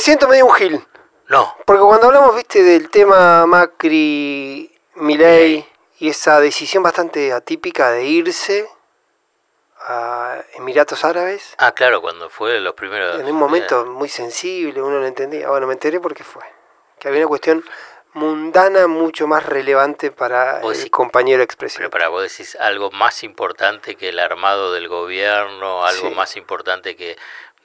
siento medio un gil. No. Porque cuando hablamos, viste, del tema Macri, Milei y esa decisión bastante atípica de irse a Emiratos Árabes, Ah, claro, cuando fue los primeros. en un momento muy sensible, uno no entendía. Bueno, me enteré porque fue. Que había una cuestión mundana mucho más relevante para Vos el compañero expresivo. Pero para vos decís algo más importante que el armado del gobierno, algo Sí. más importante que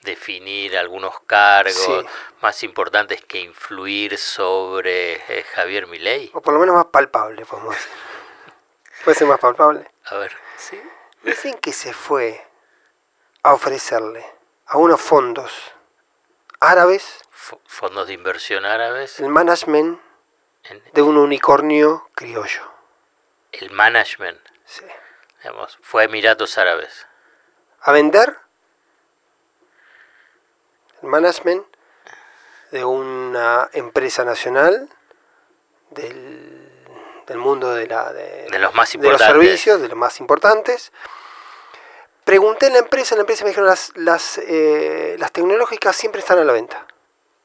definir algunos cargos, Sí. más importantes que influir sobre eh, Javier Milei. O por lo menos más palpable, podemos decir. Puede ser más palpable. A ver, sí. Dicen que se fue a ofrecerle a unos fondos árabes F- fondos de inversión árabes, el management en de un unicornio criollo. el management, Sí. digamos, fue a Emiratos Árabes. A vender management de una empresa nacional del, del mundo de, la, de, De los más de los importantes. servicios, de los más importantes. Pregunté en la empresa, en la empresa me dijeron las, las, eh, las tecnológicas siempre están a la venta.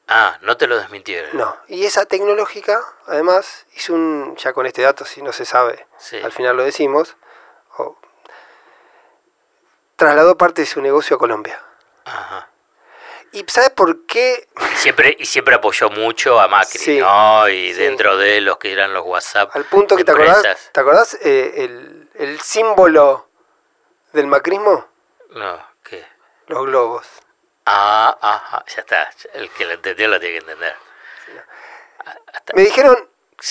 Ah, no te lo desmintieron. No, y esa tecnológica, además, hizo un, ya con este dato, si no se sabe, Sí. al final lo decimos, trasladó parte de su negocio a Colombia. ¿Y sabes por qué? Y siempre, y siempre apoyó mucho a Macri, Sí, ¿no? Y sí. dentro de los que eran los WhatsApp. Al punto que te acordás. ¿te acordás eh, el, el símbolo del macrismo? No, ¿qué? Los globos. Ah, ajá, ya está. El que lo entendió lo tiene que entender. Me dijeron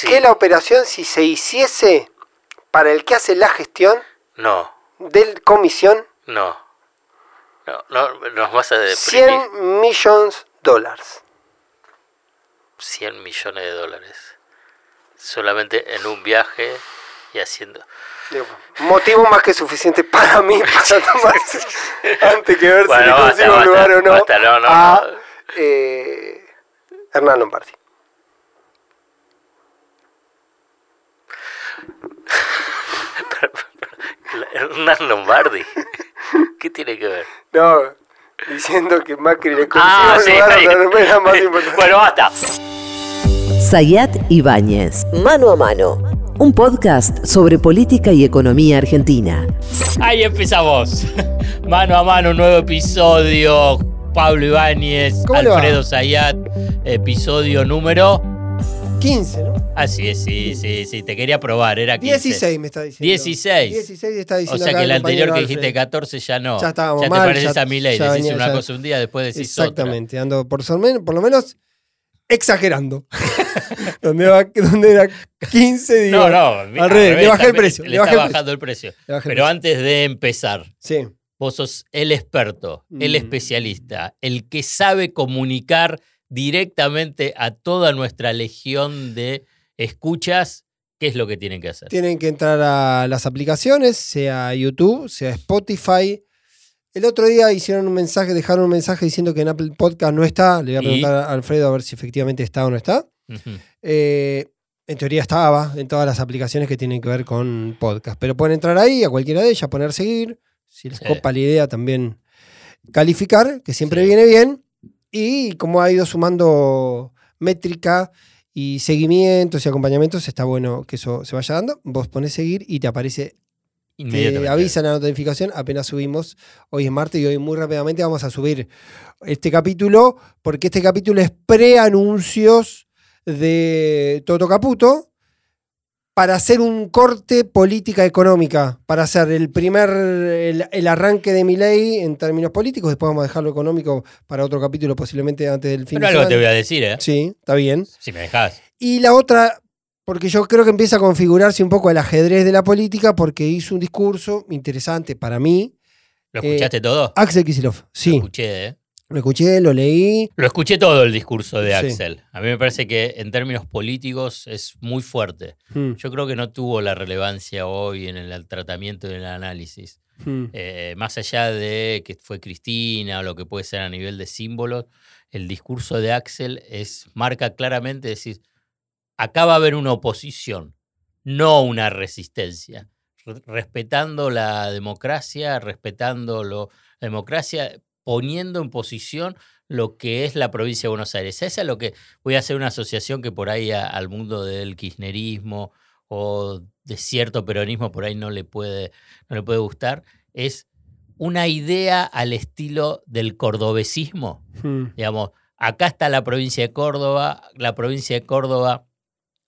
que la operación, si se hiciese para el que hace la gestión No, del comisión, no. No, no, nos vas a deprimir 100 millones dólares. 100 millones de dólares. Solamente en un viaje y haciendo... Digo, motivo más que suficiente para mí para tomar antes que ver si Bueno, le basta, consigo un basta, lugar o no, basta, no, no, a eh, Hernán Lombardi. Hernán Lombardi. ¿Qué tiene que ver? No, diciendo que Macri le consiguió Ah, sí, la más importante. Bueno, basta. Sayat Ibáñez, Mano a Mano, un podcast sobre política y economía argentina. Ahí empezamos. Mano a mano, un nuevo episodio. Pablo Ibáñez. Alfredo Zayat, episodio número. 15, ¿no? Así es, sí, sí, sí, te quería probar, era 15. 16 me está diciendo. 16. 16 está O diciendo sea acá que el anterior que dijiste Alfred. 14 ya no. Ya estábamos te mal, pareces ya- a Milei, ya decís venía, una ya- cosa un día, después decís otra. Exactamente, ando por, por lo menos exagerando. donde, va, donde era 15, digo. No, no, mira, al revés, le bajé el precio. Le, Le bajé está el precio. bajando el precio. El Pero precio. antes de empezar, Sí. vos sos el experto, el Mm. especialista, el que sabe comunicar directamente a toda nuestra legión de escuchas qué es lo que tienen que hacer. Tienen que entrar a las aplicaciones, sea YouTube, sea Spotify. El otro día hicieron un mensaje, dejaron un mensaje diciendo que en Apple Podcast no está. Le voy a preguntar a Alfredo a ver si efectivamente está o no está. Eh, en teoría estaba en todas las aplicaciones que tienen que ver con podcast. Pero pueden entrar ahí, a cualquiera de ellas, poner seguir. Si les Sí. copa la idea, también calificar, que siempre Sí. viene bien. Y como ha ido sumando métrica y seguimientos y acompañamientos, está bueno que eso se vaya dando. Vos pones seguir y te aparece, te Inmediatamente. avisa la notificación apenas subimos. Hoy es martes y hoy muy rápidamente vamos a subir este capítulo, porque este capítulo es pre-anuncios de Toto Caputo para hacer un corte política económica, para hacer el primer, el, el arranque de mi ley en términos políticos, después vamos a dejar lo económico para otro capítulo posiblemente antes del fin Pero algo te voy a decir, ¿eh? Sí, está bien. Si me dejás. Y la otra, porque yo creo que empieza a configurarse un poco el ajedrez de la política, porque hizo un discurso interesante para mí. ¿Lo Eh, escuchaste todo? Axel Kicillof, Lo sí, escuché, ¿eh? Lo escuché, lo leí. Lo escuché todo el discurso de Sí. Axel. A mí me parece que en términos políticos es muy fuerte. Mm, Yo creo que no tuvo la relevancia hoy en el tratamiento y en el análisis. mm. Eh, más allá de que fue Cristina o lo que puede ser a nivel de símbolos, el discurso de Axel es, marca claramente decir, acá va a haber una oposición, no una resistencia. Re- Respetando la democracia, respetando lo, la democracia, poniendo en posición lo que es la provincia de Buenos Aires. Esa es lo que voy a hacer una asociación que por ahí al mundo del kirchnerismo o de cierto peronismo por ahí no le puede, no le puede gustar. Es una idea al estilo del cordobesismo. Hmm. Digamos, acá está la provincia de Córdoba, la provincia de Córdoba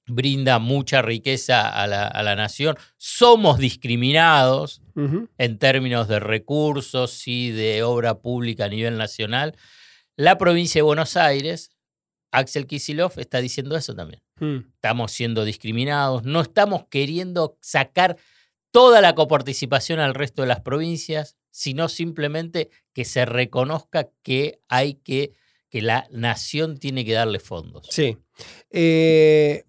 brinda mucha riqueza a la, nación. Somos discriminados en términos de recursos y de obra pública a nivel nacional. La provincia de Buenos Aires, Axel Kisilov está diciendo eso también. Hmm. Estamos siendo discriminados, no estamos queriendo sacar toda la coparticipación al resto de las provincias, sino simplemente que se reconozca que hay que, que la nación tiene que darle fondos. Sí. Eh,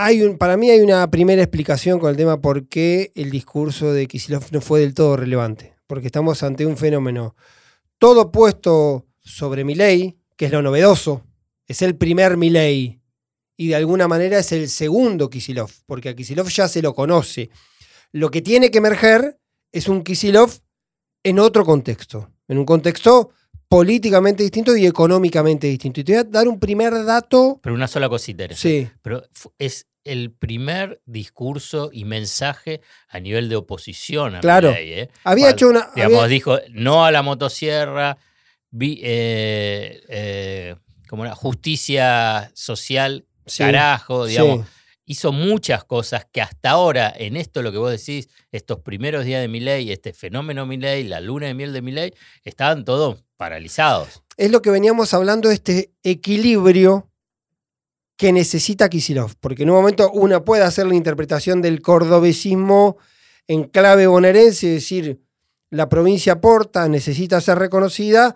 hay un, para mí hay una primera explicación con el tema por qué el discurso de Kisilov no fue del todo relevante. Porque estamos ante un fenómeno todo puesto sobre mi ley, que es lo novedoso. Es el primer Milei y de alguna manera es el segundo Kisilov, porque a Kisilov ya se lo conoce. Lo que tiene que emerger es un Kisilov en otro contexto, en un contexto políticamente distinto y económicamente distinto. Y te voy a dar un primer dato. Pero una sola cosita. Sí. Pero es el primer discurso y mensaje a nivel de oposición a claro. ¿eh? Había hecho una. Digamos, dijo no a la motosierra, vi, eh, eh, como una justicia social, carajo, digamos. Hizo muchas cosas que hasta ahora, en esto lo que vos decís, estos primeros días de mi ley, este fenómeno mi ley, la luna de miel de mi ley, estaban todos paralizados. Es lo que veníamos hablando de este equilibrio que necesita Kisilov, porque en un momento una puede hacer la interpretación del cordobesismo en clave bonaerense, es decir, la provincia aporta, necesita ser reconocida,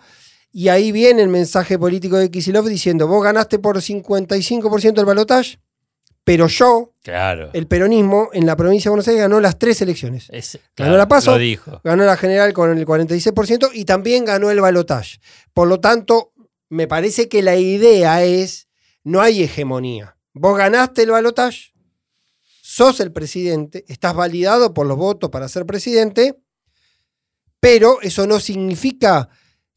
y ahí viene el mensaje político de Kisilov diciendo, vos ganaste por 55% el balotaje, pero yo, claro. el peronismo en la provincia de Buenos Aires ganó las tres elecciones. ganó la PASO, ganó la general con el 46% y también ganó el balotaje. Por lo tanto, me parece que la idea es, no hay hegemonía. Vos ganaste el balotaje, sos el presidente, estás validado por los votos para ser presidente, pero eso no significa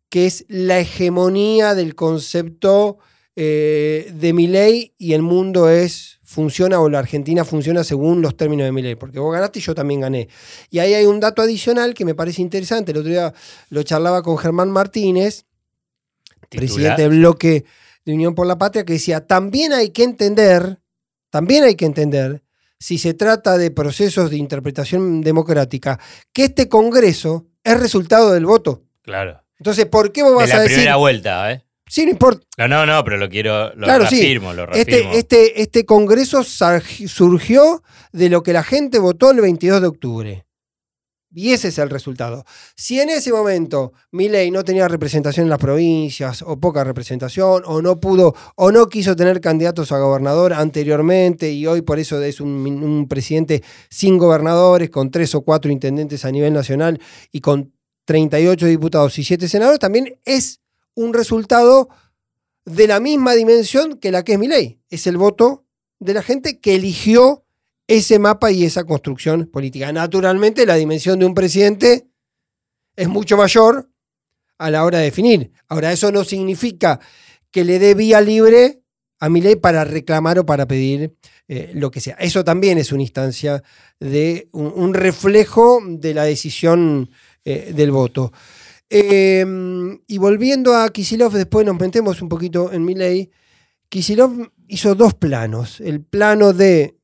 que es la hegemonía del concepto eh, de mi ley y el mundo es funciona o la Argentina funciona según los términos de mi ley, porque vos ganaste y yo también gané. Y ahí hay un dato adicional que me parece interesante. El otro día lo charlaba con Germán Martínez, presidente del bloque de Unión por la Patria, que decía, también hay que entender, también hay que entender, si se trata de procesos de interpretación democrática, que este Congreso es resultado del voto. Claro. Entonces, ¿por qué vos vas a decir? la primera vuelta, ¿eh? Sí, no importa. No, no, no, pero lo quiero, lo claro, reafirmo, lo este, reafirmo. Este, este, este congreso surgió de lo que la gente votó el 22 de octubre. Y ese es el resultado. Si en ese momento ley no tenía representación en las provincias, o poca representación, o no pudo, o no quiso tener candidatos a gobernador anteriormente, y hoy por eso es un, presidente sin gobernadores, con tres o cuatro intendentes a nivel nacional y con 38 diputados y 7 senadores, también es un resultado de la misma dimensión que la que es mi ley. Es el voto de la gente que eligió ese mapa y esa construcción política. Naturalmente, la dimensión de un presidente es mucho mayor a la hora de definir. Ahora, eso no significa que le dé vía libre a mi ley para reclamar o para pedir eh, lo que sea. Eso también es una instancia de un reflejo de la decisión eh, del voto. Em, y volviendo a Kisilov, después nos metemos un poquito en mi ley. Kisilov hizo dos planos. El plano de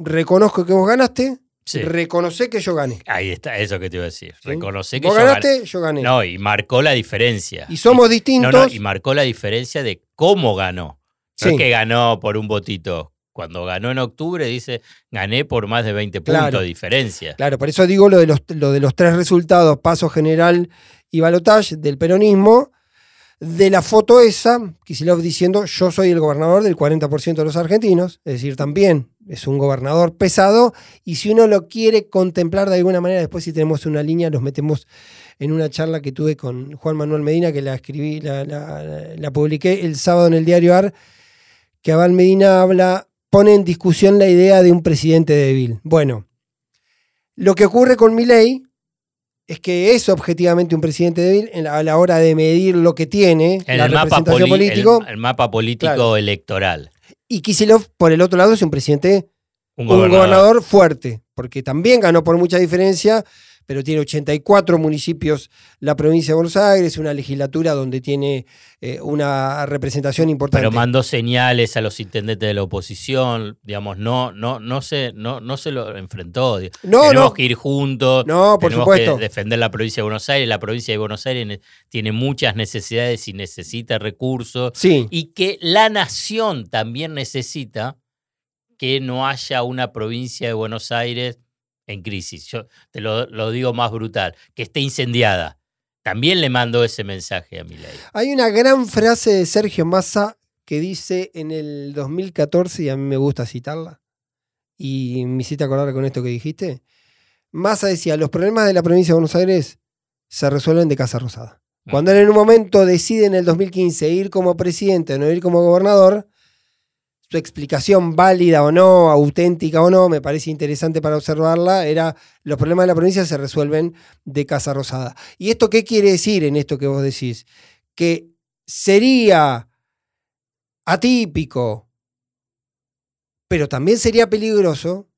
reconozco que vos ganaste, reconoce que yo gané. Ahí está, eso que te iba a decir. Reconoce que vos yo ganaste, yo gané. No, y marcó la diferencia. Y somos distintos. y marcó la diferencia de cómo ganó. No es que ganó por un votito cuando ganó en octubre, dice, gané por más de 20 puntos de diferencia. Claro, por eso digo lo de los, lo de los tres resultados, paso general y balotage del peronismo. De la foto esa, Kisilov diciendo, yo soy el gobernador del 40% de los argentinos, es decir, también es un gobernador pesado, y si uno lo quiere contemplar de alguna manera, después si tenemos una línea, nos metemos en una charla que tuve con Juan Manuel Medina, que la escribí, la, la publiqué el sábado en el diario AR, que Abal Medina habla pone en discusión la idea de un presidente débil. Bueno, lo que ocurre con Milei es que es objetivamente un presidente débil en la- a la hora de medir lo que tiene, En la el mapa, político. el, el mapa político Claro. electoral. Y Kisilov, por el otro lado, es un presidente, Un un gobernador. gobernador fuerte, porque también ganó por mucha diferencia, pero tiene 84 municipios la provincia de Buenos Aires, una legislatura donde tiene eh, una representación importante. Pero mandó señales a los intendentes de la oposición, digamos, no, no, no se, no, no se lo enfrentó. no, tenemos no, que ir juntos, no, por tenemos supuesto. que defender la provincia de Buenos Aires. La provincia de Buenos Aires ne- tiene muchas necesidades y necesita recursos. Sí, Y que la nación también necesita que no haya una provincia de Buenos Aires en crisis. Yo te lo, lo digo más brutal, que esté incendiada. También le mando ese mensaje a Milei. Hay una gran frase de Sergio Massa que dice en el 2014, y a mí me gusta citarla, y me hiciste acordar con esto que dijiste. Massa decía, los problemas de la provincia de Buenos Aires se resuelven de Casa Rosada. Cuando él en un momento decide en el 2015 ir como presidente o no ir como gobernador, su explicación válida o no, auténtica o no, me parece interesante para observarla, era los problemas de la provincia se resuelven de Casa Rosada. ¿Y esto qué quiere decir en esto que vos decís? Que sería atípico, pero también sería peligroso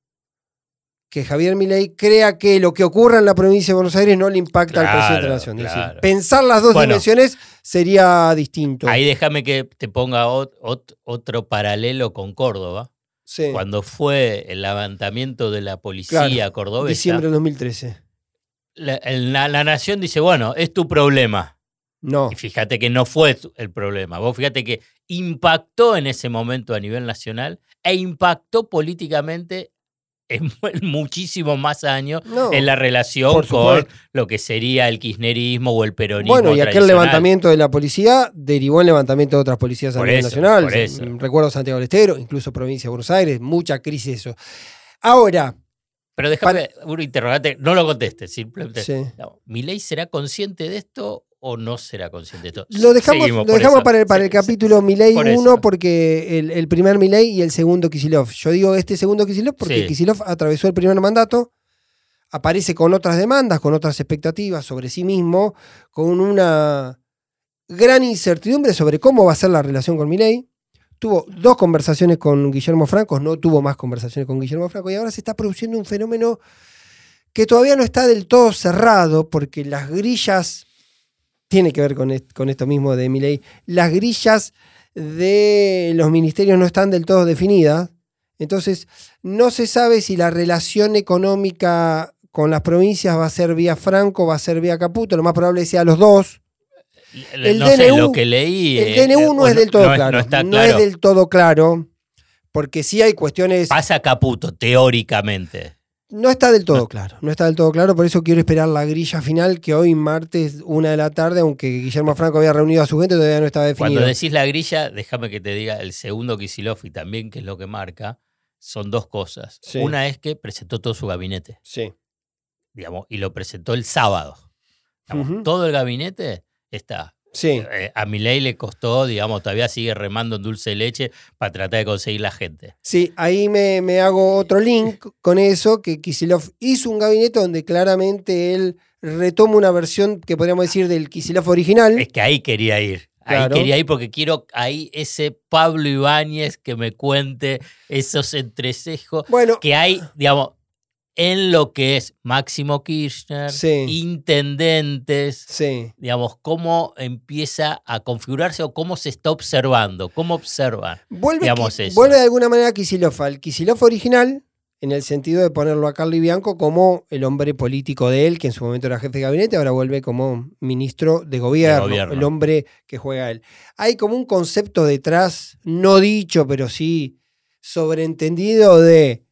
que Javier Milei crea que lo que ocurra en la provincia de Buenos Aires no le impacta al presidente de la Claro, nación. Es decir, claro. pensar las dos Bueno. dimensiones sería distinto. Ahí déjame que te ponga ot- ot- otro paralelo con Córdoba. Sí. Cuando fue el levantamiento de la policía Claro, cordobesa, Diciembre del 2013. la, la- la nación dice, bueno, es tu problema. No. Y fíjate que no fue el problema. Vos fíjate que impactó en ese momento a nivel nacional e impactó políticamente muchísimos más años no. en la relación con lo que sería el kirchnerismo o el peronismo. Bueno, y aquel levantamiento de la policía derivó en levantamiento de otras policías a nivel eso, nacional. Mm, Recuerdo Santiago del Estero, incluso provincia de Buenos Aires, mucha crisis eso. Ahora, Pero déjame un interrogante, no lo contestes, simplemente. sí. No, ¿Milei será consciente de esto o no será consciente de esto? Lo dejamos, Seguimos lo por dejamos para el, para el Sí, sí. capítulo Milei por 1 eso. porque el, el primer Milei y el segundo Kisilov. Yo digo este segundo Kisilov porque Sí. Kisilov atravesó el primer mandato, aparece con otras demandas, con otras expectativas sobre sí mismo, con una gran incertidumbre sobre cómo va a ser la relación con Milei. Tuvo dos conversaciones con Guillermo Franco, no tuvo más conversaciones con Guillermo Franco y ahora se está produciendo un fenómeno que todavía no está del todo cerrado porque las grillas tiene que ver con, est- con esto mismo de Milei. Las grillas de los ministerios no están del todo definidas. Entonces, no se sabe si la relación económica con las provincias va a ser vía Franco, va a ser vía Caputo. Lo más probable sea los dos. El no sé, DNU lo que leí. El eh, DNU no o es del todo no claro. No está No claro. es del todo claro. Porque sí hay cuestiones. Pasa Caputo, teóricamente. No está del todo No. claro. No está del todo claro. Por eso quiero esperar la grilla final, que hoy, martes, una de la tarde, aunque Guillermo Franco había reunido a su gente, todavía no estaba definido. Cuando decís la grilla, déjame que te diga el segundo Kisilov y también que es lo que marca, son dos cosas. Sí. Una es que presentó todo su gabinete, Sí. digamos, y lo presentó el sábado. Digamos. Todo el gabinete está. Sí. Eh, a Milei le costó, digamos, todavía sigue remando en dulce de leche para tratar de conseguir la gente. Sí, ahí me, me hago otro link con eso, que Kisilov hizo un gabinete donde claramente él retoma una versión que podríamos decir del Kisilov original. Es que ahí quería ir. Ahí quería ir porque quiero ahí ese Pablo Ibáñez que me cuente esos entresejos Bueno, que hay, digamos, en lo que es Máximo Kirchner, Sí. intendentes, sí. digamos, cómo empieza a configurarse o cómo se está observando, cómo observan. Vuelve, Digamos Ki- eso. vuelve de alguna manera a Kisilov, al Kisilov original, en el sentido de ponerlo a Carly Bianco como el hombre político de él, que en su momento era jefe de gabinete, ahora vuelve como ministro de gobierno, gobierno. el hombre que juega él. Hay como un concepto detrás, no dicho, pero sí sobreentendido de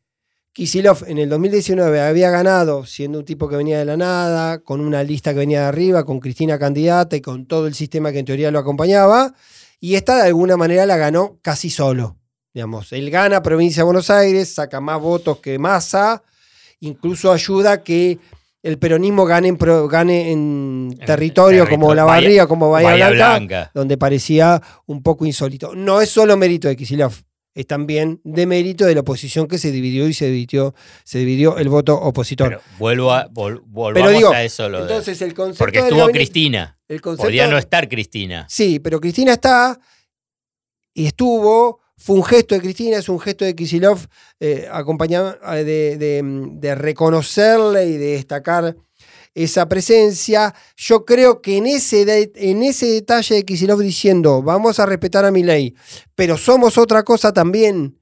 Kisilov en el 2019 había ganado siendo un tipo que venía de la nada, con una lista que venía de arriba, con Cristina candidata y con todo el sistema que en teoría lo acompañaba, y esta de alguna manera la ganó casi solo. Digamos, él gana provincia de Buenos Aires, saca más votos que Massa, incluso ayuda a que el peronismo gane en, pro- gane en territorio como La Barriga, como Bahía, Bahía Blanca, Blanca. donde parecía un poco insólito. No es solo mérito de Kisilov, es también de mérito de la oposición que se dividió y se dividió, se dividió el voto opositor. Pero vuelvo a, vol- volvamos Pero digo, a eso. Lo de- Entonces el concepto porque estuvo Cristina. el concepto- Podía no estar Cristina. Sí, pero Cristina está y estuvo. Fue un gesto de Cristina, es un gesto de Kisilov eh, acompañado eh, de, de- de reconocerle y de destacar esa presencia. Yo creo que en ese, de- en ese detalle de Kisilov diciendo vamos a respetar a mi ley, pero somos otra cosa también,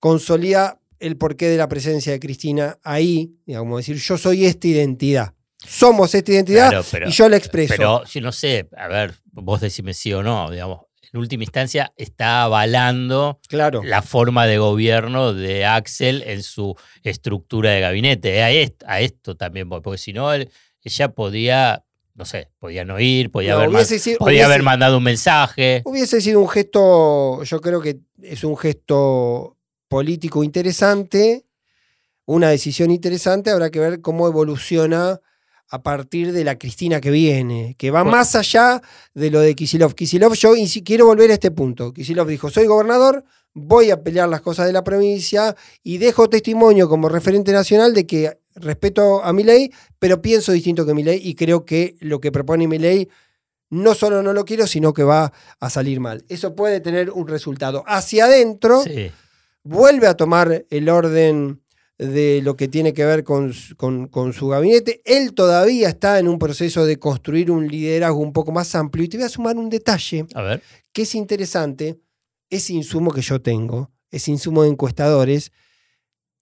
consolida el porqué de la presencia de Cristina ahí, digamos, como decir, yo soy esta identidad. Somos esta identidad Claro, pero- y yo la expreso. Pero yo no sé, a ver, vos decime sí o no, digamos. En última instancia, está avalando claro. la forma de gobierno de Axel en su estructura de gabinete. A esto, a esto también, porque si no, él- ella podía, no sé, podía no ir, podía, No, haber, hubiese sido- podía hubiese- haber mandado un mensaje. Hubiese sido un gesto, yo creo que es un gesto político interesante, una decisión interesante, habrá que ver cómo evoluciona a partir de la Cristina que viene, que va Bueno. más allá de lo de Kisilov. Kisilov, yo quiero volver a este punto. Kisilov dijo, soy gobernador, voy a pelear las cosas de la provincia y dejo testimonio como referente nacional de que respeto a mi ley, pero pienso distinto que mi ley y creo que lo que propone mi ley no solo no lo quiero, sino que va a salir mal. Eso puede tener un resultado. Hacia adentro, Sí. vuelve a tomar el orden de lo que tiene que ver con, con su gabinete. Él todavía está en un proceso de construir un liderazgo un poco más amplio. Y te voy a sumar un detalle A ver. que es interesante. Ese insumo que yo tengo, ese insumo de encuestadores,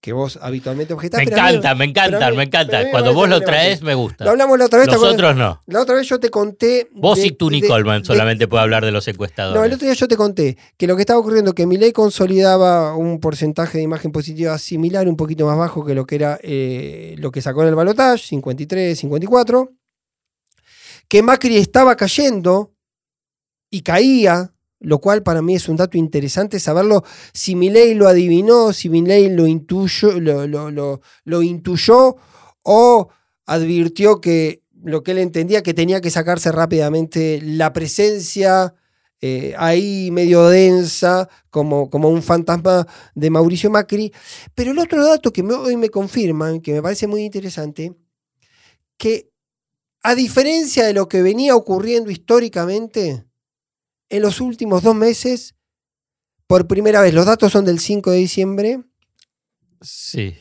que vos habitualmente objetás. Me encanta, me encanta, me encanta. Cuando vos lo traes, me gusta. Lo hablamos la otra vez. Nosotros no. La otra vez yo te conté. Vos de- y tú, de- solamente puede hablar de los encuestadores. No, el otro día yo te conté que lo que estaba ocurriendo que Milei consolidaba un porcentaje de imagen positiva similar, un poquito más bajo que lo que era eh, lo que sacó en el balotaje, 53, 54. Que Macri estaba cayendo y caía, lo cual para mí es un dato interesante saberlo. Si Milei lo adivinó, si Milei lo intuyó, lo, lo- lo- lo intuyó o advirtió que lo que él entendía que tenía que sacarse rápidamente la presencia eh, ahí medio densa, como, como un fantasma de Mauricio Macri. Pero el otro dato que me- hoy me confirman, que me parece muy interesante, que a diferencia de lo que venía ocurriendo históricamente, en los últimos dos meses, por primera vez, los datos son del 5 de diciembre, Sí.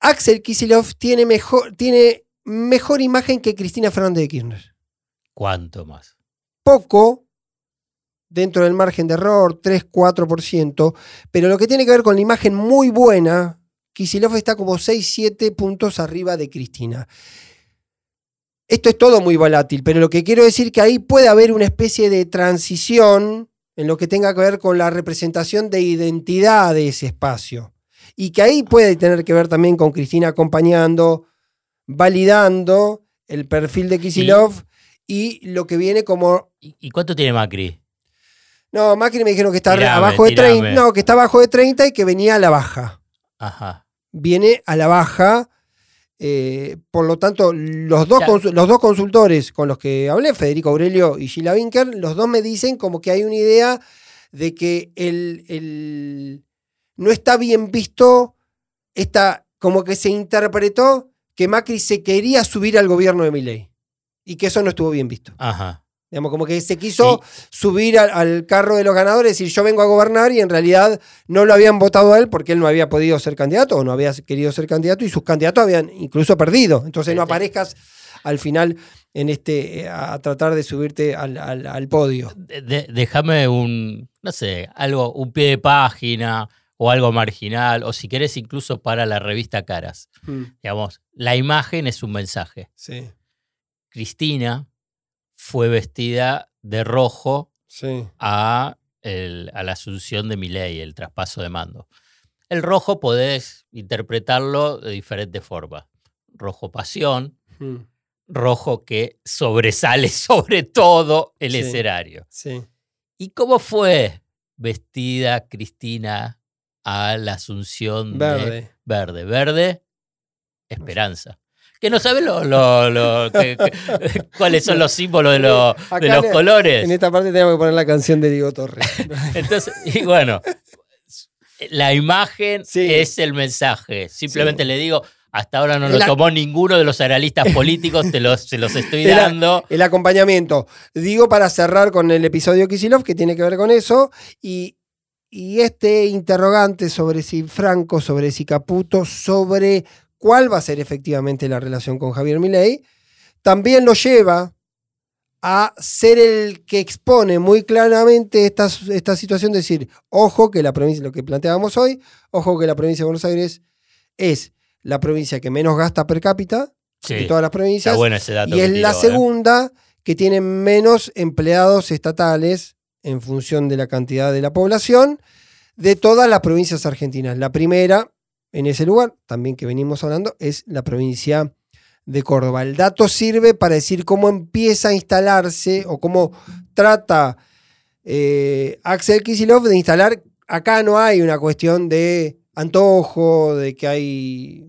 Axel Kisilov tiene mejor, tiene mejor imagen que Cristina Fernández de Kirchner. ¿Cuánto más? Poco, dentro del margen de error, 3-4%, pero lo que tiene que ver con la imagen muy buena, Kisilov está como 6-7 puntos arriba de Cristina. Esto es todo muy volátil, pero lo que quiero decir que ahí puede haber una especie de transición en lo que tenga que ver con la representación de identidad de ese espacio. Y que ahí puede tener que ver también con Cristina acompañando, validando el perfil de Kisilov y lo que viene como ¿Y, y cuánto tiene Macri? no, Macri me dijeron que está Tirame, abajo de tirame. 30. No, que está abajo de 30 y que venía a la baja. Ajá. Viene a la baja. Eh, por lo tanto, los dos, los dos consultores con los que hablé, Federico Aurelio y Sheila Winker, los dos me dicen como que hay una idea de que el, el- no está bien visto, está, como que se interpretó que Macri se quería subir al gobierno de Milei y que eso no estuvo bien visto. Ajá. Digamos, como que se quiso subir al, al carro de los ganadores, decir yo vengo a gobernar y en realidad no lo habían votado a él porque él no había podido ser candidato o no había querido ser candidato y sus candidatos habían incluso perdido. Entonces no Este- aparezcas al final en este eh, a tratar de subirte al, al- al podio. De- déjame un, no sé, algo, un pie de página o algo marginal, o si querés incluso para la revista Caras. Digamos, la imagen es un mensaje. Sí, Cristina fue vestida de rojo sí. a, el- a la asunción de Milei, el traspaso de mando. El rojo podés interpretarlo de diferentes formas. Rojo pasión, Mm, rojo que sobresale sobre todo el Sí. escenario. Sí. ¿Y cómo fue vestida Cristina a la asunción de Verde. verde? Verde, esperanza. Que no sabe lo, lo- lo- que- que- cuáles son los símbolos de, lo- de los en- colores. En esta parte tenemos que poner la canción de Diego Torres. Entonces, y bueno, la imagen Sí. es el mensaje. Simplemente Sí. le digo, hasta ahora no lo tomó ninguno de los analistas políticos, te los, se los estoy El dando. El acompañamiento. Digo para cerrar con el episodio Kisilov, que tiene que ver con eso, y, y este interrogante sobre si Franco, sobre si Caputo, sobre cuál va a ser efectivamente la relación con Javier Milei, también lo lleva a ser el que expone muy claramente esta, esta situación, decir, ojo que la provincia, lo que planteábamos hoy, ojo que la provincia de Buenos Aires es la provincia que menos gasta per cápita Sí, de todas las provincias ese dato. y es la ¿eh? segunda que tiene menos empleados estatales en función de la cantidad de la población de todas las provincias argentinas. La primera en ese lugar, también que venimos hablando, es la provincia de Córdoba. El dato sirve para decir cómo empieza a instalarse o cómo trata eh, Axel Kisilov de instalar. Acá no hay una cuestión de antojo, de que hay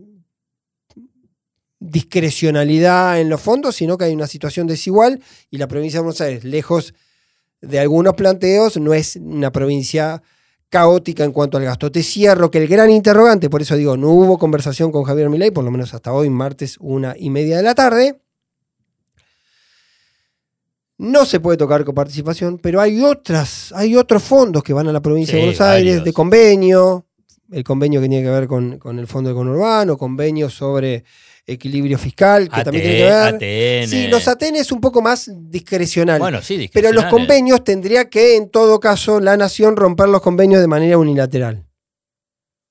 discrecionalidad en los fondos, sino que hay una situación desigual y la provincia de Buenos Aires, lejos de algunos planteos, no es una provincia caótica en cuanto al gasto. Te cierro que el gran interrogante, por eso digo, no hubo conversación con Javier Milei, por lo menos hasta hoy, martes, una y media de la tarde. No se puede tocar con participación, pero hay otras, hay otros fondos que van a la provincia de Buenos Aires, varios. de convenio, el convenio que tiene que ver con, con el fondo de conurbano, convenio sobre equilibrio fiscal, que también tiene que ver. ATN. Sí, los ATN es un poco más discrecional. Bueno, sí, pero los convenios tendría que, en todo caso, la nación romper los convenios de manera unilateral.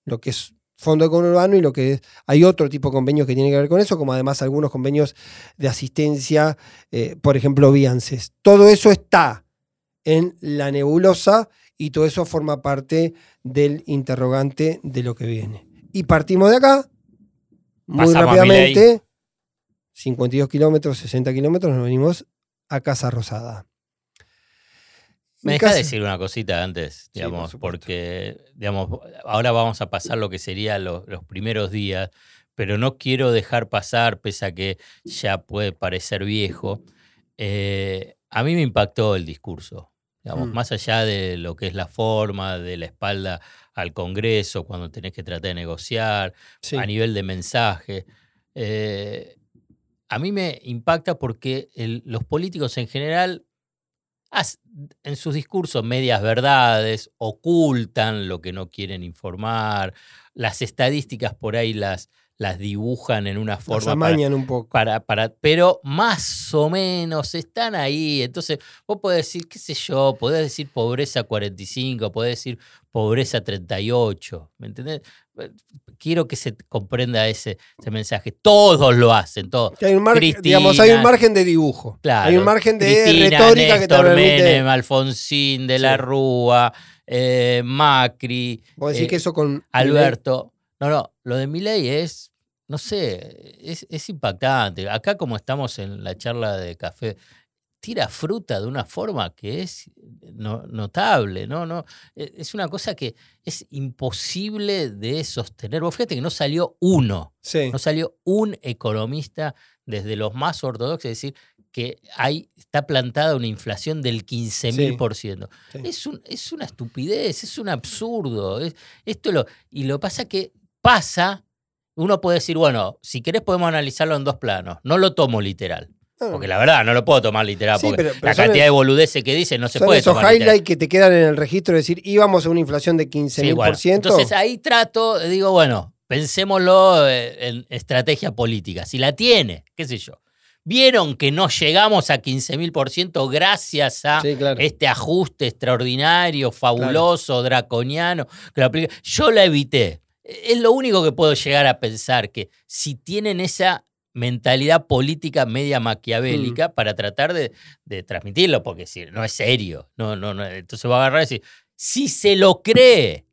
Lo que es fondo de conurbano y lo que es. Hay otro tipo de convenios que tiene que ver con eso, como además algunos convenios de asistencia, eh, por ejemplo, Biances. Todo eso está en la nebulosa y todo eso forma parte del interrogante de lo que viene. Y partimos de acá, muy Pasamos rápidamente, 52 kilómetros, 60 kilómetros, nos venimos a Casa Rosada. Me En deja casa- decir una cosita antes, Sí, por digamos, porque digamos, ahora vamos a pasar lo que serían los, los primeros días, pero no quiero dejar pasar, pese a que ya puede parecer viejo. eh, a mí me impactó el discurso, digamos, Mm. más allá de lo que es la forma, de la espalda al Congreso, cuando tenés que tratar de negociar, Sí. a nivel de mensaje. eh, a mí me impacta porque el- los políticos en general, en sus discursos, medias verdades, ocultan lo que no quieren informar, las estadísticas por ahí las, las dibujan en una Las forma para, amañan un poco. para, para- pero más o menos están ahí. Entonces, vos podés decir, qué sé yo, podés decir pobreza 45, podés decir pobreza 38, ¿me entendés? Quiero que se comprenda ese, ese mensaje. Todos lo hacen, todos. Que hay un margen, Cristina. digamos, hay un margen de dibujo. Claro. Hay un margen de Cristina, retórica que te permite. Menem, Alfonsín de la Sí. Rúa, eh, Macri, Vos decís eh, que eso con. Alberto. No, no, lo de Milei es, no sé, es, es impactante. Acá como estamos en la charla de café, tira fruta de una forma que es no- notable, ¿no? no e- Es una cosa que es imposible de sostener. Vos fíjate que no salió uno, Sí. no salió un economista desde los más ortodoxos, es decir, que hay, está plantada una inflación del 15.000%. Sí. Es, un, es una estupidez, es un absurdo. es- esto lo, y lo pasa que pasa, uno puede decir, bueno, si querés podemos analizarlo en dos planos. No lo tomo literal. Porque la verdad, no lo puedo tomar literal. Sí, porque pero- pero la cantidad de boludeces que dice no se puede esos tomar highlights que te quedan en el registro de decir íbamos a una inflación de 15.000%. Sí, bueno, entonces ahí trato, digo, bueno, pensémoslo eh, en estrategia política. Si la tiene, qué sé yo. Vieron que no llegamos a 15.000% gracias a Sí, claro. este ajuste extraordinario, fabuloso, draconiano. que lo Yo la evité. Es lo único que puedo llegar a pensar, que si tienen esa mentalidad política media maquiavélica Mm. para tratar de, de transmitirlo, porque si no es serio, no, no, no, entonces va a agarrar y decir, si se lo cree,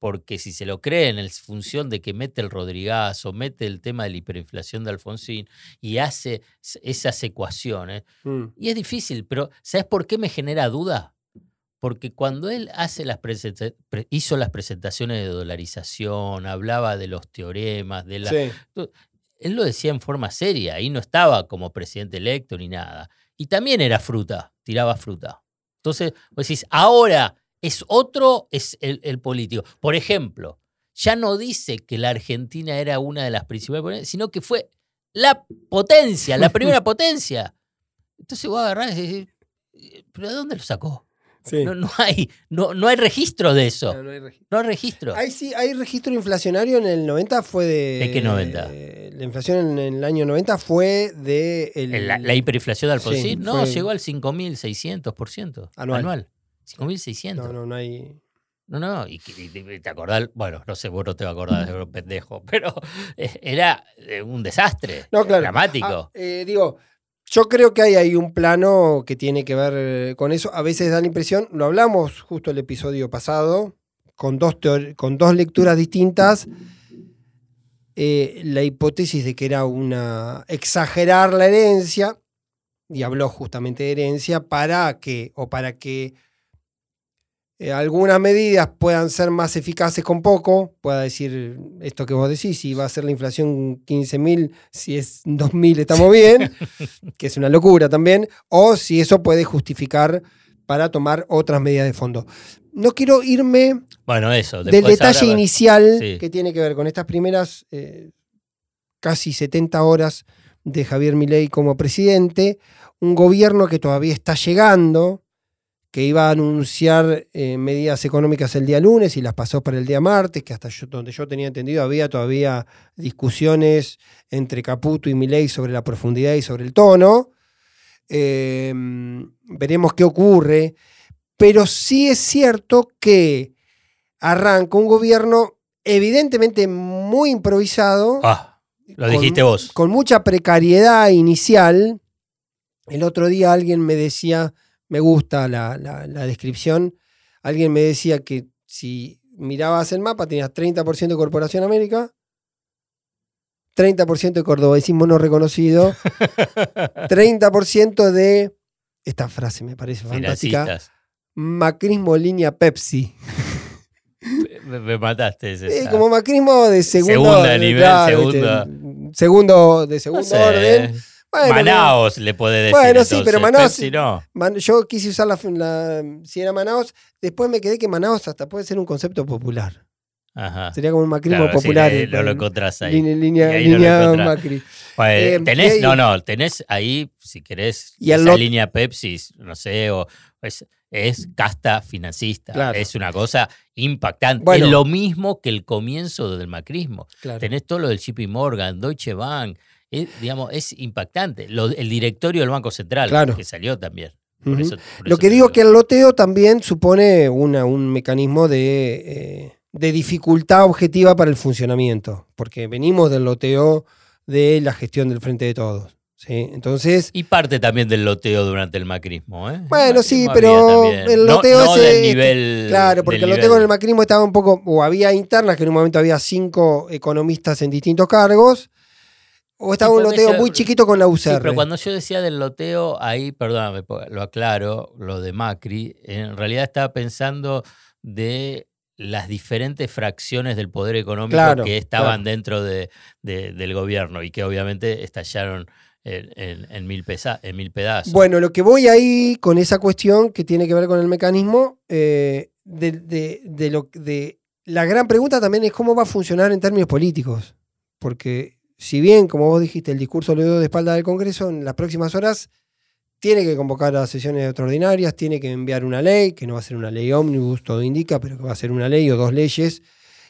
porque si se lo cree en el- función de que mete el Rodrigazo, mete el tema de la hiperinflación de Alfonsín y hace esas ecuaciones, Mm. y es difícil, pero ¿sabes por qué me genera duda? Porque cuando él hace las hizo las presentaciones de dolarización, hablaba de los teoremas, de la, Sí. él lo decía en forma seria, y no estaba como presidente electo ni nada. Y también era fruta, tiraba fruta. Entonces, vos decís, ahora es otro, es el, el político. Por ejemplo, ya no dice que la Argentina era una de las principales potencias, sino que fue la potencia, la primera potencia. Entonces vos agarrás y decís, ¿pero de dónde lo sacó? Sí. No, no hay, no, no hay registro de eso. No, no hay registro. No hay registro. Sí, hay registro inflacionario en el 90, fue de... ¿De qué 90? eh, la inflación en el año 90 fue de... el- La, la hiperinflación de Sí, Alfonsín, no, fue- llegó al 5.600% Anual. anual. 5.600. No, no, no hay... No, no, y, y te- te acordás, bueno, no sé, vos no te vas a acordar de un pendejo, pero eh, era eh, un desastre. No, claro. Dramático. Ah, eh, digo, yo creo que hay un plano que tiene que ver eh, con eso. A veces da la impresión, lo hablamos justo el episodio pasado, con dos, con dos lecturas distintas, eh, la hipótesis de que era una exagerar la herencia, y habló justamente de herencia, para que, o para que eh, algunas medidas puedan ser más eficaces con poco, pueda decir esto que vos decís, si va a ser la inflación 15.000, si es 2.000 estamos bien, que es una locura también, o si eso puede justificar para tomar otras medidas de fondo. No quiero irme Bueno, eso. del detalle ahora- inicial Sí. que tiene que ver con estas primeras eh, casi 70 horas de Javier Milei como presidente, un gobierno que todavía está llegando, que iba a anunciar eh, medidas económicas el día lunes y las pasó para el día martes, que hasta yo- donde yo tenía entendido había todavía discusiones entre Caputo y Milei sobre la profundidad y sobre el tono. Eh, veremos qué ocurre, pero sí es cierto que arranca un gobierno evidentemente muy improvisado, Ah, lo con- dijiste vos. con mucha precariedad inicial. El otro día alguien me decía, me gusta la, la- la descripción, alguien me decía que si mirabas el mapa tenías 30% de Corporación América, 30% de cordobesismo no reconocido, 30% de, esta frase me parece fantástica, macrismo línea Pepsi. Me, me mataste. Eh, como macrismo de segundo, Segunda nivel, segunda. este, segundo de segundo No sé, orden. Bueno, Manaos le puede decir. Bueno, sí, pero Manaos- Pepsi no. Man- yo quise usar la, la- si era Manaos, después me quedé que Manaos hasta puede ser un concepto popular. Ajá. Sería como un macrismo Claro, sí, popular. el- no lo el- encontrás ahí. Línea, ahí lo. Macri. Pues, Eh, tenés, y no, no, tenés ahí, si querés, Y esa línea Pepsi, no sé, o es, es casta financista. Claro. Es una cosa impactante. Bueno. es lo mismo que el comienzo del macrismo. Claro. Tenés todo lo del JP Morgan, Deutsche Bank. Es, digamos, es impactante. Lo- el directorio del Banco Central, Claro. que salió también. Por Ujú. eso- por Lo que digo que el loteo también supone una- un mecanismo de, eh, de dificultad objetiva para el funcionamiento, porque venimos del loteo de la gestión del frente de todos. ¿sí? Entonces, Y parte también del loteo durante el macrismo. ¿eh? Bueno, sí, pero el No- loteo no ese, del este, nivel. Claro, porque del el loteo nivel- con el macrismo estaba un poco, o había internas, que en un momento había cinco economistas en distintos cargos, o estaba Sí, un loteo muy chiquito con la Sí, UCR. pero cuando yo decía del loteo, ahí, perdóname, lo aclaro, lo de Macri, en realidad estaba pensando de las diferentes fracciones del poder económico Claro, que estaban claro. dentro de- de- del gobierno y que obviamente estallaron en, en- en mil, pesa- en mil pedazos. Bueno, lo que voy ahí con esa cuestión que tiene que ver con el mecanismo, eh, de, de- de lo, de la gran pregunta también es cómo va a funcionar en términos políticos. Porque si bien, como vos dijiste, el discurso lo dio de espalda del Congreso, en las próximas horas tiene que convocar a sesiones extraordinarias, tiene que enviar una ley, que no va a ser una ley ómnibus, todo indica, pero que va a ser una ley o dos leyes,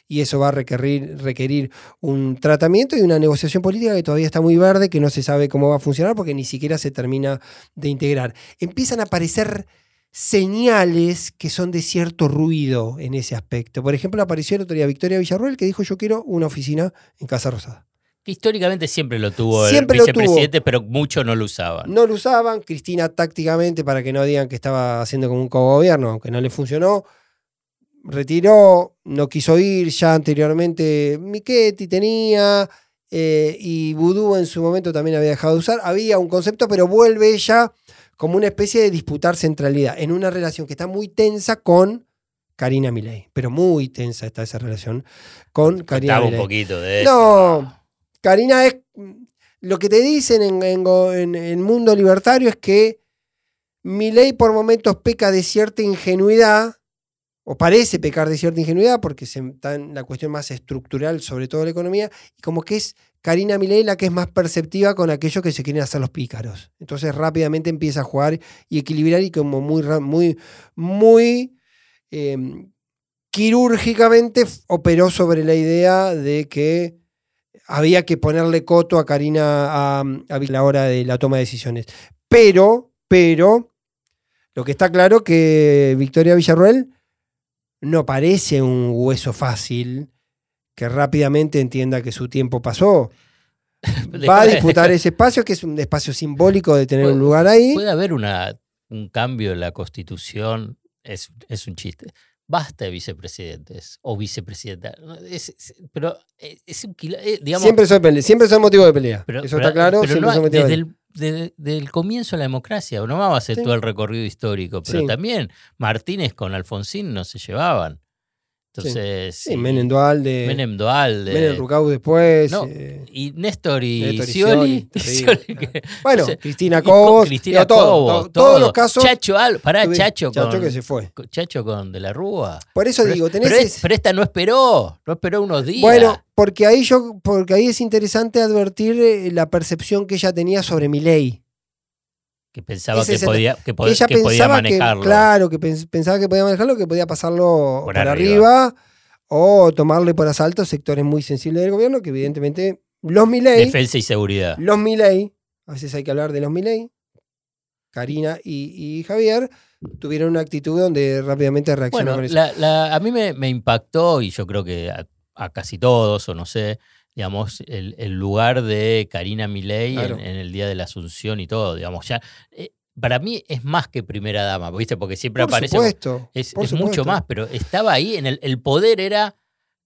y eso va a requerir, requerir un tratamiento y una negociación política que todavía está muy verde, que no se sabe cómo va a funcionar porque ni siquiera se termina de integrar. Empiezan a aparecer señales que son de cierto ruido en ese aspecto. Por ejemplo, apareció el otro día Victoria Villarruel que dijo yo quiero una oficina en Casa Rosada. Que históricamente siempre lo tuvo Siempre el vicepresidente, pero muchos no lo usaban. No lo usaban, Cristina tácticamente para que no digan que estaba haciendo como un cogobierno, aunque no le funcionó, retiró, no quiso ir, ya anteriormente Michetti tenía, eh, y Vudú en su momento también había dejado de usar, había un concepto, pero vuelve ella como una especie de disputar centralidad en una relación que está muy tensa con Karina Milei, pero muy tensa está esa relación con Karina Contaba un Milei. poquito de eso. No, Karina es. Lo que te dicen en, en en- mundo libertario es que Milei por momentos peca de cierta ingenuidad o parece pecar de cierta ingenuidad porque está en la cuestión más estructural sobre todo la economía, y como que es Karina Milei la que es más perceptiva con aquellos que se quieren hacer los pícaros. Entonces rápidamente empieza a jugar y equilibrar y como muy, muy, muy em, quirúrgicamente operó sobre la idea de que había que ponerle coto a Karina a, a la hora de la toma de decisiones. Pero, pero, lo que está claro que Victoria Villarruel no parece un hueso fácil que rápidamente entienda que su tiempo pasó. Va a disputar ese espacio, que es un espacio simbólico de tener un lugar ahí. Puede haber una, un cambio en la constitución, es, es un chiste. Basta de vicepresidentes o vicepresidenta. pero eh, es un eh, digamos, siempre, son, siempre son motivo de pelea. Eso está claro. desde, el, comienzo de la democracia, no vamos a hacer todo el recorrido histórico, pero también Martínez con Alfonsín no se llevaban. Entonces, sí, Menem Dualde. Menem Dualde. Menem Rucau después. Eh, y Néstor y Scioli. bueno, Cristina Cobos. Cristina Cobos. todos los casos. Chacho, Al, pará, Chacho, Chacho que se fue. Chacho con De la Rúa. Por eso digo, tenés. Pero, pero, esta no esperó, no esperó unos días. Bueno, porque ahí yo, porque ahí es interesante advertir eh, la percepción que ella tenía sobre mi ley que pensaba que, podía, que, podía manejarlo. claro, que pensaba que podía manejarlo, que podía pasarlo por, arriba. o tomarle por asalto sectores muy sensibles del gobierno, que evidentemente los Milei. Defensa y seguridad. Los Milei, a veces hay que hablar de los Milei, Karina y, Javier, tuvieron una actitud donde rápidamente reaccionaron bueno, a mí me, impactó, y yo creo que a casi todos, o no sé, digamos, el, lugar de Karina Milei en, el día de la Asunción y todo, digamos, ya. Eh, para mí es más que primera dama, ¿viste? Porque siempre aparece. es, es mucho más, pero estaba ahí, en el, el poder era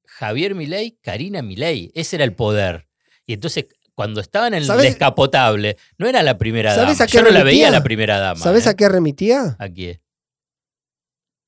Javier Milei, Karina Milei. Ese era el poder. Y entonces, cuando estaba en el descapotable, no era la primera dama. A qué Yo no la veía la primera dama. ¿Sabes a ¿eh? qué remitía? ¿A qué?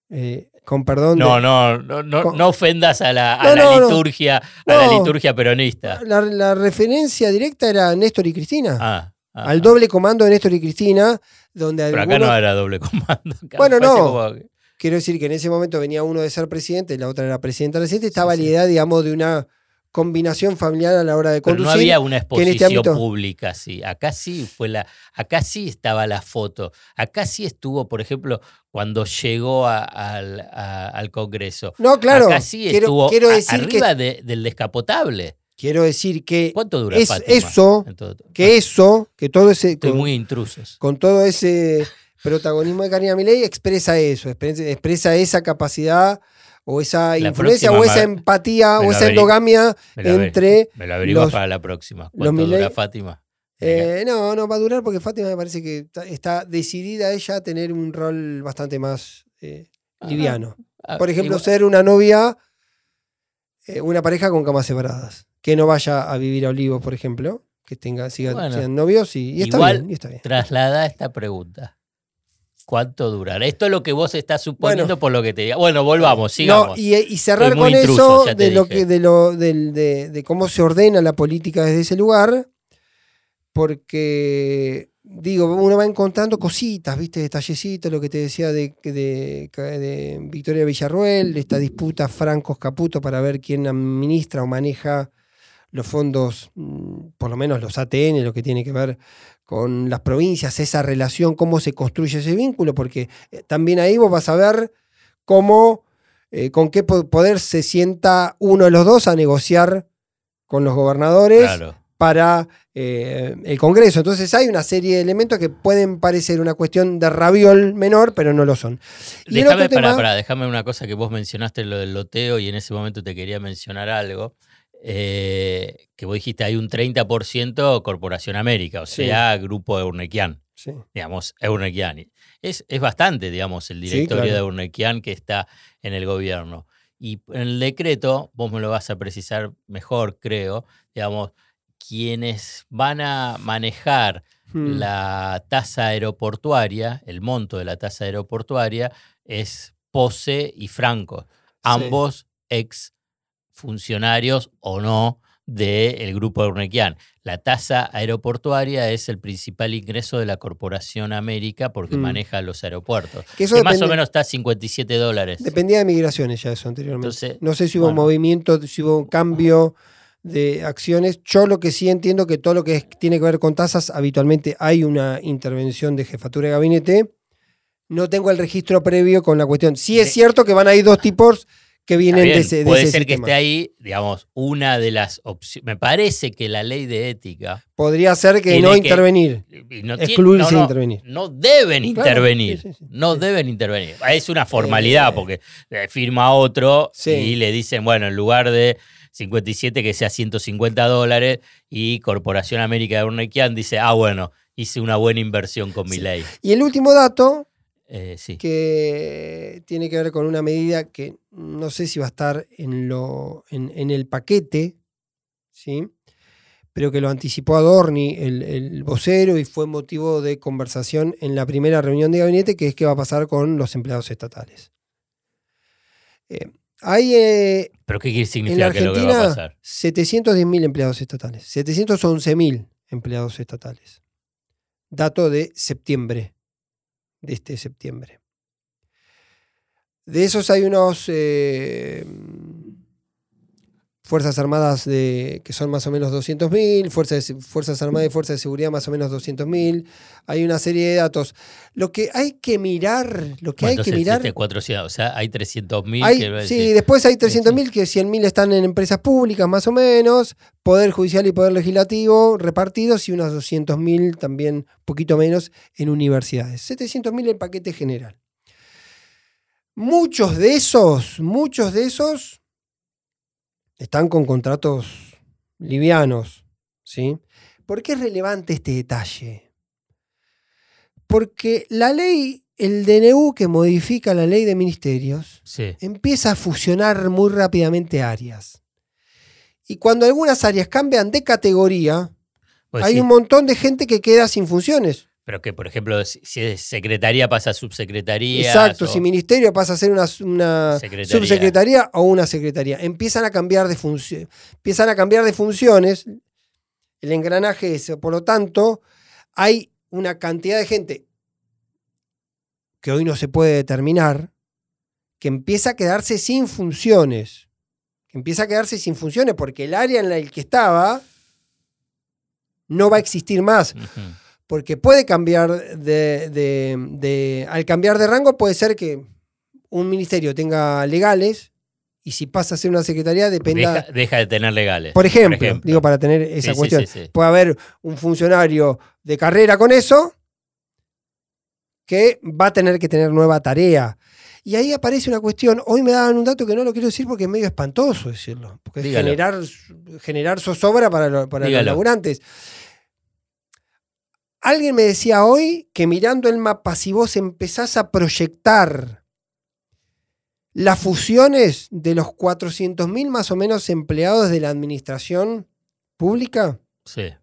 Eh, con perdón. No, no, no, no, ofendas a la, liturgia, a la liturgia peronista. La, referencia directa era Néstor y Cristina. Ah, ah al ah. doble comando de Néstor y Cristina, donde Pero acá no era doble comando. bueno, no. Quiero decir que en ese momento venía uno de ser presidente, la otra era presidenta reciente, estaba la idea, digamos, de una combinación familiar a la hora de conducir. Pero no había una este exposición pública, sí. Acá sí fue la, acá sí estaba la foto. Acá sí estuvo, por ejemplo, cuando llegó al Congreso. No, claro. Acá sí estuvo quiero decir arriba del descapotable. Quiero decir que ¿Cuánto dura es eso, que eso, que todo ese Estoy muy intrusos. Con todo ese protagonismo de Karina Milei expresa eso, expresa esa capacidad o esa influencia o esa empatía o esa endogamia entre. Me lo averiguo para la próxima. ¿Cuánto dura Fátima? Eh, no, no va a durar porque Fátima me parece que está, decidida ella a tener un rol bastante más eh, liviano. Ah, Por ejemplo, ser una novia, eh, una pareja con camas separadas. Que no vaya a vivir a Olivos, por ejemplo. Que tenga, siga, sean novios y, está bien, y está bien. Traslada esta pregunta. ¿Cuánto durará? Esto es lo que vos estás suponiendo por lo que te diga. Bueno, volvamos, sigamos. y, cerrar con eso de, lo que, de, lo, de, cómo se ordena la política desde ese lugar, porque, digo, uno va encontrando cositas, ¿viste? Detallecitos, lo que te decía de, de, Victoria Villarruel, esta disputa Francos-Caputo para ver quién administra o maneja los fondos, mm, por lo menos los ATN, lo que tiene que ver con las provincias, esa relación, cómo se construye ese vínculo, porque eh, también ahí vos vas a ver cómo, eh, con qué poder se sienta uno de los dos a negociar con los gobernadores para eh, el Congreso. Entonces hay una serie de elementos que pueden parecer una cuestión de raviol menor, pero no lo son. déjame, déjame una cosa que vos mencionaste, lo del loteo, y en ese momento te quería mencionar algo. Eh, que vos dijiste hay un 30% Corporación América, o sea, Grupo Eurnequian. Sí. Digamos, Eurnequian. Es, es bastante, digamos, el directorio de Eurnequian que está en el gobierno. Y en el decreto, vos me lo vas a precisar mejor, creo, digamos, quienes van a manejar hmm. la tasa aeroportuaria, el monto de la tasa aeroportuaria, es Pose y Franco, ambos ex funcionarios o no del grupo Urnequian. La tasa aeroportuaria es el principal ingreso de la Corporación América porque Mm. maneja los aeropuertos. Que eso que más o menos está a 57 dólares. Dependía de migraciones ya eso anteriormente. Entonces, no sé si hubo bueno. movimiento, si hubo un cambio de acciones. Yo lo que sí entiendo que todo lo que tiene que ver con tasas, habitualmente hay una intervención de jefatura de gabinete. No tengo el registro previo con la cuestión. Sí es cierto que van a ir dos tipos que vienen bien, de ese, de puede ese ser que esté ahí, digamos, una de las opciones. Me parece que la ley de ética. Podría ser que no que- intervenir. no Excluirse no, no, de intervenir. No deben Claro, intervenir. sí, sí, sí. No deben intervenir. Es una formalidad Eh, porque eh, firma otro y le dicen, bueno, en lugar de 57 que sea 150 dólares y Corporación América de Urnequian dice, ah, bueno, hice una buena inversión con mi ley. Y el último dato, Eh, sí. que tiene que ver con una medida que no sé si va a estar en, lo, en, en el paquete, ¿sí? pero que lo anticipó Adorni, el, el vocero, y fue motivo de conversación en la primera reunión de gabinete, que es qué va a pasar con los empleados estatales. Eh, hay eh, ¿Pero qué quiere en la significar que lo que va a pasar? 710.000 empleados estatales, 711.000 empleados estatales. Dato de septiembre, de este septiembre. De esos hay unos eh, Fuerzas Armadas de, que son más o menos 200.000, Fuerzas, Fuerzas Armadas y Fuerzas de Seguridad más o menos 200.000. Hay una serie de datos. Lo que hay que mirar, lo que hay que mirar... 400, o sea, hay 300.000 Hay- que sí, después hay 300.000 que 100.000 están en empresas públicas más o menos, Poder Judicial y Poder Legislativo repartidos y unos 200.000 también, poquito menos, en universidades. 700.000 el paquete general. Muchos de esos, muchos de esos están con contratos livianos, ¿sí? ¿Por qué es relevante este detalle? Porque la ley, el DNU que modifica la ley de ministerios, sí. empieza a fusionar muy rápidamente áreas. Y cuando algunas áreas cambian de categoría, Pues hay sí, un montón de gente que queda sin funciones. Pero que, por ejemplo, si es secretaría pasa a subsecretaría. Exacto, o- si ministerio pasa a ser una, una Secretaría. subsecretaría o una secretaría. Empiezan a cambiar de función, empiezan a cambiar de funciones. El engranaje es, por lo tanto, hay una cantidad de gente que hoy no se puede determinar, que empieza a quedarse sin funciones. Que empieza a quedarse sin funciones porque el área en la que estaba no va a existir más. Porque puede cambiar de, de- de- al cambiar de rango puede ser que un ministerio tenga legales y si pasa a ser una secretaría dependa, Deja, deja de tener legales. por, ejemplo, digo para tener esa Sí, cuestión, sí, sí. puede haber un funcionario de carrera con eso que va a tener que tener nueva tarea. Y ahí aparece una cuestión, hoy me daban un dato que no lo quiero decir porque es medio espantoso decirlo, porque es generar, generar zozobra para, lo- para los laburantes. Alguien me decía hoy que mirando el mapa, si vos empezás a proyectar las fusiones de los 400.000 más o menos empleados de la administración pública, Sí.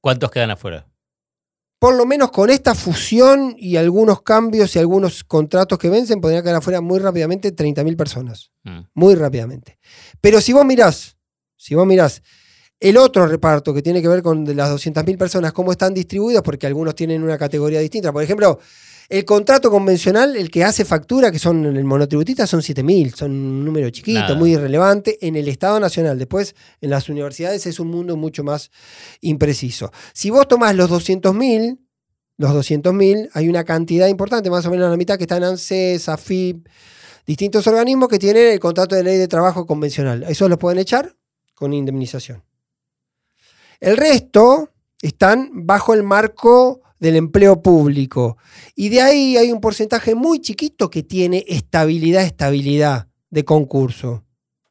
¿Cuántos quedan afuera? por lo menos con esta fusión y algunos cambios y algunos contratos que vencen, podrían quedar afuera muy rápidamente 30.000 personas. Mm. Muy rápidamente. Pero si vos mirás, si vos mirás el otro reparto que tiene que ver con de las 200.000 personas, cómo están distribuidos, porque algunos tienen una categoría distinta. Por ejemplo, el contrato convencional, el que hace factura, que son el monotributista, son 7.000, son un número chiquito, Nada. muy irrelevante en el Estado Nacional. Después, en las universidades es un mundo mucho más impreciso. Si vos tomás los 200.000, los 200.000, hay una cantidad importante, más o menos la mitad, que están en ANSES, AFIP, distintos organismos que tienen el contrato de ley de trabajo convencional. Esos los pueden echar con indemnización. El resto están bajo el marco del empleo público. Y de ahí hay un porcentaje muy chiquito que tiene estabilidad, estabilidad de concurso.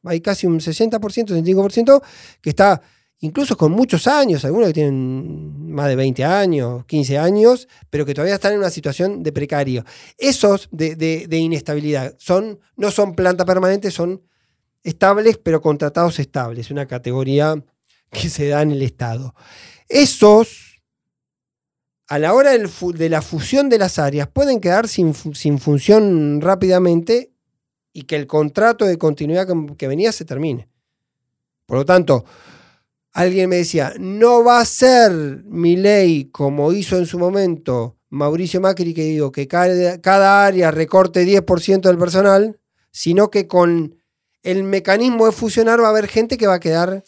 Hay casi un 60%, 65% que está incluso con muchos años, algunos que tienen más de 20 años, 15 años, pero que todavía están en una situación de precario. Esos de, de- de inestabilidad son, no son planta permanente, son estables, pero contratados estables, una categoría que se da en el Estado. Esos, a la hora de la fusión de las áreas, pueden quedar sin, sin función rápidamente y que el contrato de continuidad que, que venía se termine. Por lo tanto, alguien me decía, no va a ser mi ley como hizo en su momento Mauricio Macri, que digo que cada, cada área recorte 10% del personal, sino que con el mecanismo de fusionar va a haber gente que va a quedar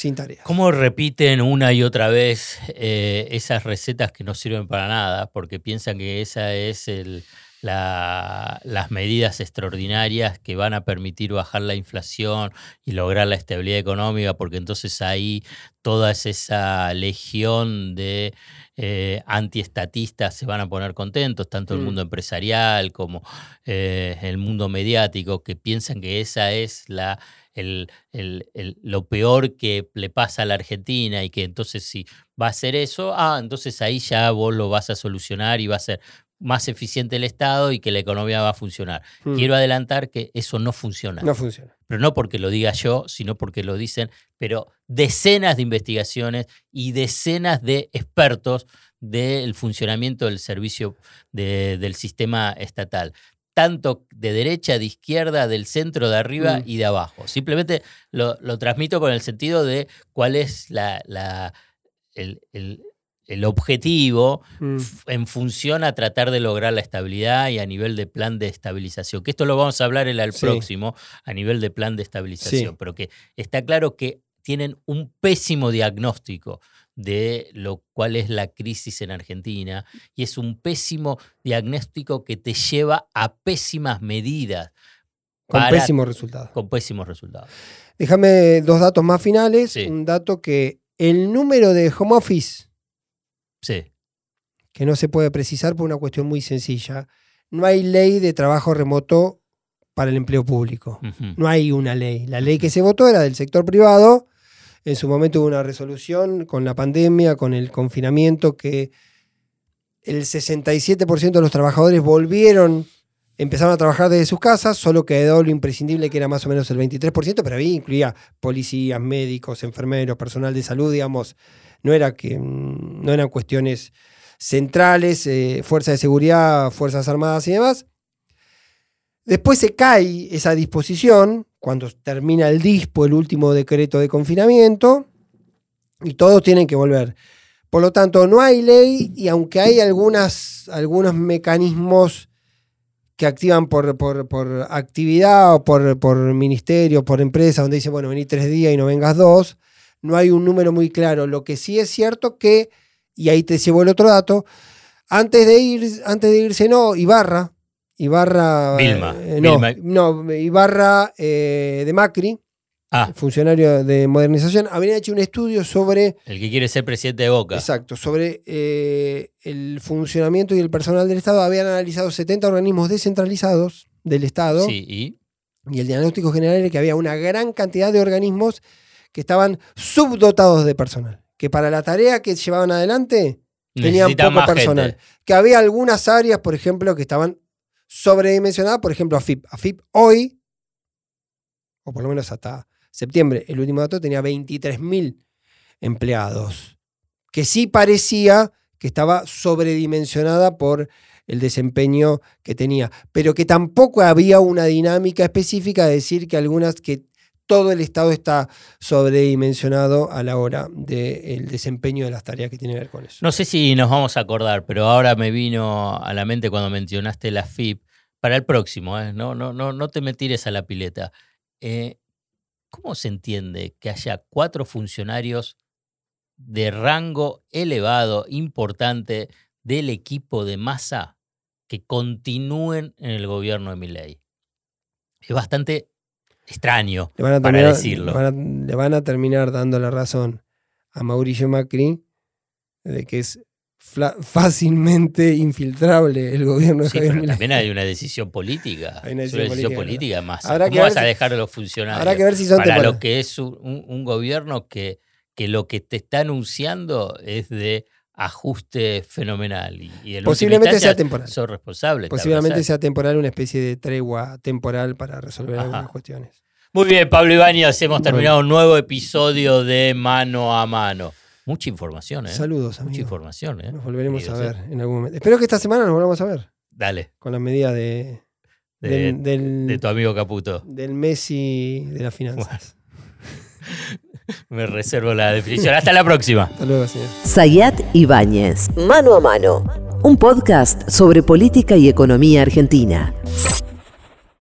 sin tareas. ¿Cómo repiten una y otra vez eh, esas recetas que no sirven para nada? Porque piensan que esa es el, la- las medidas extraordinarias que van a permitir bajar la inflación y lograr la estabilidad económica, porque entonces ahí toda esa legión de eh, antiestatistas se van a poner contentos, tanto el Mm. mundo empresarial como eh, el mundo mediático, que piensan que esa es la, el- el- el- lo peor que le pasa a la Argentina y que entonces si va a ser eso, ah, entonces ahí ya vos lo vas a solucionar y va a ser más eficiente el Estado y que la economía va a funcionar. Mm. Quiero adelantar que eso no funciona. No funciona. Pero no porque lo diga yo, sino porque lo dicen, pero decenas de investigaciones y decenas de expertos del funcionamiento del servicio de- del sistema estatal. Tanto de derecha, de izquierda, del centro, de arriba Mm. y de abajo. Simplemente lo, lo transmito con el sentido de cuál es la, la- el, el- el objetivo Mm. en función a tratar de lograr la estabilidad y a nivel de plan de estabilización. Que esto lo vamos a hablar en el Sí. próximo, a nivel de plan de estabilización, Sí. pero que está claro que tienen un pésimo diagnóstico de lo cual es la crisis en Argentina y es un pésimo diagnóstico que te lleva a pésimas medidas Con para- pésimos resultados. con pésimos resultados. Déjame dos datos más finales. Sí. Un dato que el número de home office, Sí, que no se puede precisar por una cuestión muy sencilla. No hay ley de trabajo remoto para el empleo público. No hay una ley. La ley que se votó era del sector privado. En su momento hubo una resolución con la pandemia, con el confinamiento, que el 67% de los trabajadores volvieron, empezaron a trabajar desde sus casas, solo quedó lo imprescindible que era más o menos el 23%, pero ahí incluía policías, médicos, enfermeros, personal de salud, digamos, no, era que, mm, no eran cuestiones centrales, eh, fuerzas de seguridad, fuerzas armadas y demás. Después se cae esa disposición cuando termina el DISPO, el último decreto de confinamiento, y todos tienen que volver. Por lo tanto, no hay ley y aunque hay algunas, algunos mecanismos que activan por, por- actividad o por, por ministerio, por empresa, donde dice, bueno, vení tres días y no vengas dos, no hay un número muy claro. Lo que sí es cierto que, y ahí te llevo el otro dato, antes de, ir, antes de irse, no, Ibarra, Ibarra... Vilma, eh, no, Vilma. no, Ibarra eh, de Macri, Ah, funcionario de modernización, habría hecho un estudio sobre, el que quiere ser presidente de Boca. exacto, sobre eh, el funcionamiento y el personal del Estado. Habían analizado 70 organismos descentralizados del Estado Sí, y y el diagnóstico general era que había una gran cantidad de organismos que estaban subdotados de personal, que para la tarea que llevaban adelante tenían necesita poco personal. gente. Que había algunas áreas, por ejemplo, que estaban sobredimensionadas, por ejemplo, AFIP. AFIP hoy, o por lo menos hasta septiembre, el último dato tenía 23.000 empleados, que sí parecía que estaba sobredimensionada por el desempeño que tenía, pero que tampoco había una dinámica específica de decir que algunas que todo el Estado está sobredimensionado a la hora del desempeño de las tareas que tienen que ver con eso. No sé si nos vamos a acordar, pero ahora me vino a la mente cuando mencionaste la FIP. Para el próximo, ¿eh? no, no, no, no te me tires a la pileta. Eh, ¿Cómo se entiende que haya cuatro funcionarios de rango elevado, importante, del equipo de masa que continúen en el gobierno de Milei? Es bastante extraño Le van a para decirlo. le van a- le van a terminar dando la razón a Mauricio Macri de que es fácilmente infiltrable el gobierno de Sí, Javier pero también hay una decisión política. Hay una decisión política, política más. Habrá que ¿Cómo vas a dejar a los funcionarios? Habrá que ver si son para lo que es un, un- un gobierno que, que lo que te está anunciando es de ajuste fenomenal. Y, y en Posiblemente sea temporal. Son responsables. te Posiblemente sea temporal, una especie de tregua temporal para resolver Ajá. algunas cuestiones. Muy bien, Pablo Ibáñez, hemos terminado un nuevo episodio de Mano a Mano. Mucha información, ¿eh? Saludos, Mucha amigos. información, ¿eh? Nos volveremos a ver en algún momento. Espero que esta semana nos volvamos a ver Dale, con las medidas de, de, del, del, de tu amigo Caputo. del Messi de las finanzas. Me reservo la definición. Hasta la próxima. Hasta luego, señor. Sayat Ibáñez, Mano a Mano, un podcast sobre política y economía argentina.